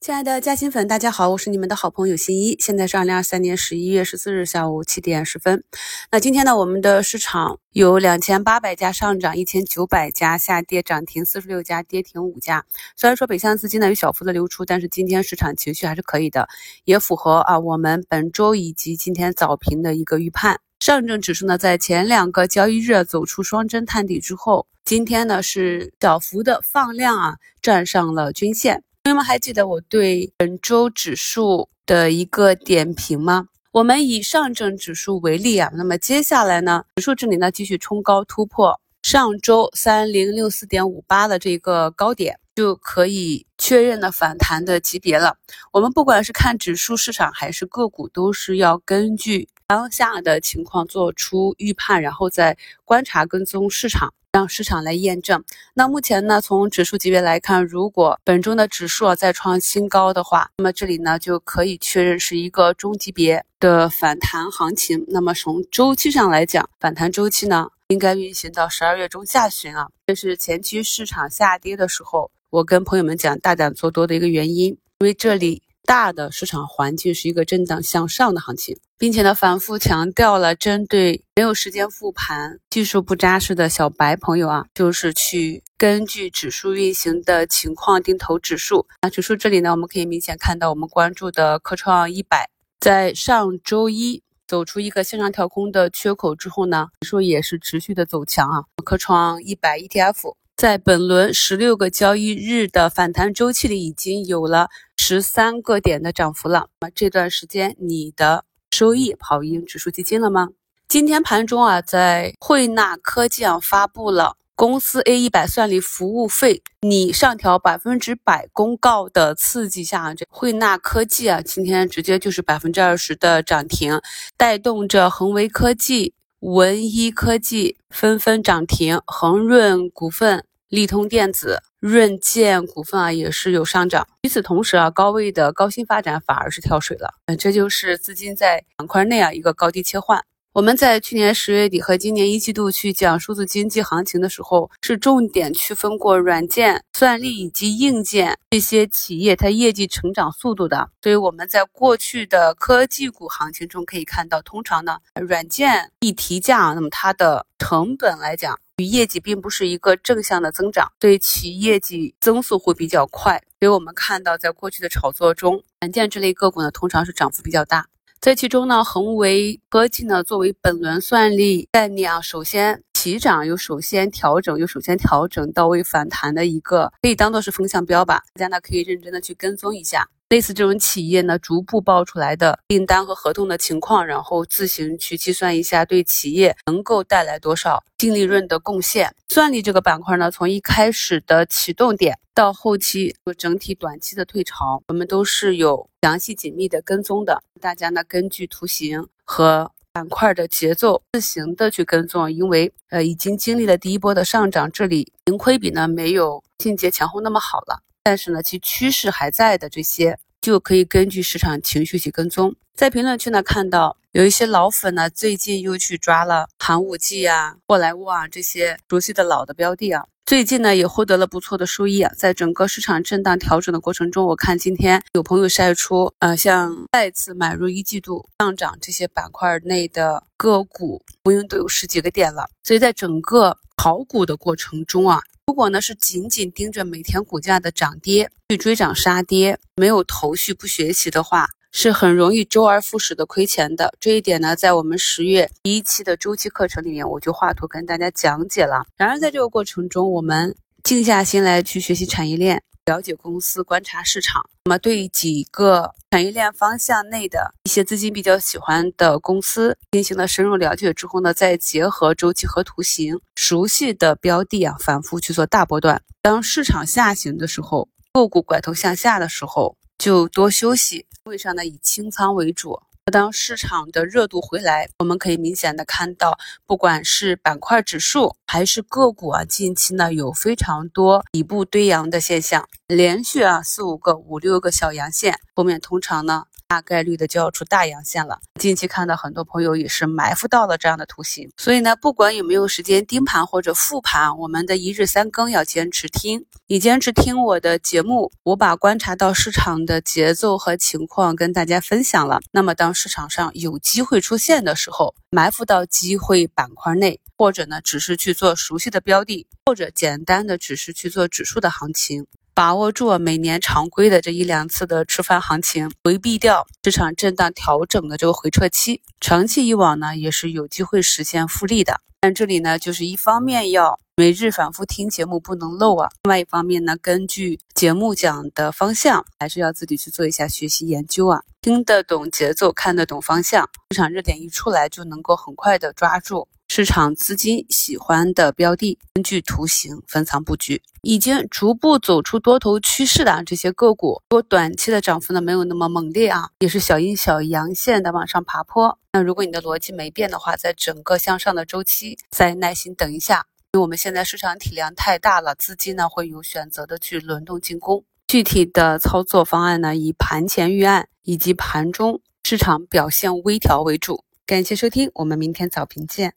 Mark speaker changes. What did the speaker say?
Speaker 1: 亲爱的嘉兴粉，大家好，我是你们的好朋友新一。现在是二零二三年十一月十四日下午七点十分。那今天呢，我们的市场有两千八百家上涨，一千九百家下跌，涨停四十六家，跌停五家。虽然说北向资金呢有小幅的流出，但是今天市场情绪还是可以的，也符合啊我们本周以及今天早评的一个预判。上证指数呢在前两个交易日走出双针探底之后，今天呢是小幅的放量啊，站上了均线。朋友们还记得我对本周指数的一个点评吗？我们以上证指数为例啊，那么接下来呢，指数这里呢继续冲高突破上周三零六四点五八的这个高点，就可以确认了反弹的级别了。我们不管是看指数市场还是个股，都是要根据当下的情况做出预判，然后再观察跟踪市场。让市场来验证。那目前呢，从指数级别来看，如果本周的指数再创新高的话，那么这里呢就可以确认是一个中级别的反弹行情。那么从周期上来讲，反弹周期呢应该运行到十二月中下旬啊，这是前期市场下跌的时候，我跟朋友们讲大胆做多的一个原因，因为这里。大的市场环境是一个震荡向上的行情，并且呢，反复强调了，针对没有时间复盘、技术不扎实的小白朋友啊，就是去根据指数运行的情况定投指数。那指数这里呢，我们可以明显看到，我们关注的科创一百，在上周一走出一个向上跳空的缺口之后呢，指数也是持续的走强啊。科创一百 ETF 在本轮十六个交易日的反弹周期里，已经有了。十三个点的涨幅了，那这段时间你的收益跑赢指数基金了吗？今天盘中啊，在汇纳科技啊发布了公司 A 一百算力服务费拟上调百分之百公告的刺激下，这汇纳科技啊今天直接就是百分之二十的涨停，带动着恒维科技、文一科技纷纷涨停，恒润股份。利通电子、润建股份啊也是有上涨。与此同时啊，高位的高新发展反而是跳水了。嗯，这就是资金在板块内啊一个高低切换。我们在去年十月底和今年一季度去讲数字经济行情的时候，是重点区分过软件、算力以及硬件这些企业它业绩成长速度的。所以我们在过去的科技股行情中可以看到，通常呢，软件一提价，那么它的成本来讲与业绩并不是一个正向的增长，对其业绩增速会比较快。所以我们看到，在过去的炒作中，软件这类个股呢，通常是涨幅比较大。在其中呢，恒为科技呢作为本轮算力概念啊，首先起涨又首先调整又首先调整到位反弹的一个，可以当做是风向标吧。大家呢可以认真的去跟踪一下。类似这种企业呢，逐步爆出来的订单和合同的情况，然后自行去计算一下对企业能够带来多少净利润的贡献。算力这个板块呢，从一开始的启动点到后期整体短期的退潮，我们都是有详细紧密的跟踪的。大家呢根据图形和板块的节奏自行的去跟踪，因为呃已经经历了第一波的上涨，这里盈亏比呢没有晋节前后那么好了。但是呢，其趋势还在的这些，就可以根据市场情绪去跟踪。在评论区呢，看到有一些老粉呢，最近又去抓了寒武纪啊、沃莱沃啊这些熟悉的老的标的啊，最近呢也获得了不错的收益啊。在整个市场震荡调整的过程中，我看今天有朋友晒出，呃，像再次买入一季度上涨这些板块内的个股，不用都有十几个点了。所以在整个炒股的过程中啊。如果呢是紧紧盯着每天股价的涨跌去追涨杀跌，没有头绪不学习的话，是很容易周而复始的亏钱的。这一点呢，在我们十月第一期的周期课程里面，我就画图跟大家讲解了。然而在这个过程中，我们静下心来去学习产业链。了解公司，观察市场。那么，对几个产业链方向内的一些资金比较喜欢的公司进行了深入了解之后呢，再结合周期和图形，熟悉的标的啊，反复去做大波段。当市场下行的时候，个股拐头向下的时候，就多休息。位上呢，以清仓为主。当市场的热度回来，我们可以明显的看到，不管是板块指数还是个股啊，近期呢有非常多底部堆阳的现象，连续啊四五个、五六个小阳线，后面通常呢大概率的就要出大阳线了。近期看到很多朋友也是埋伏到了这样的图形，所以呢，不管有没有时间盯盘或者复盘，我们的一日三更要坚持听。你坚持听我的节目，我把观察到市场的节奏和情况跟大家分享了。那么当市场上有机会出现的时候，埋伏到机会板块内，或者呢，只是去做熟悉的标的，或者简单的只是去做指数的行情。把握住每年常规的这一两次的吃饭行情，回避掉市场震荡调整的这个回撤期，长期以往呢也是有机会实现复利的。但这里呢，就是一方面要每日反复听节目不能漏啊，另外一方面呢，根据节目讲的方向，还是要自己去做一下学习研究啊，听得懂节奏，看得懂方向，市场热点一出来就能够很快的抓住。市场资金喜欢的标的，根据图形分仓布局，已经逐步走出多头趋势的这些个股，如果短期的涨幅呢没有那么猛烈啊，也是小阴小阳线的往上爬坡。那如果你的逻辑没变的话，在整个向上的周期，再耐心等一下，因为我们现在市场体量太大了，资金呢会有选择的去轮动进攻。具体的操作方案呢，以盘前预案以及盘中市场表现微调为主。感谢收听，我们明天早评见。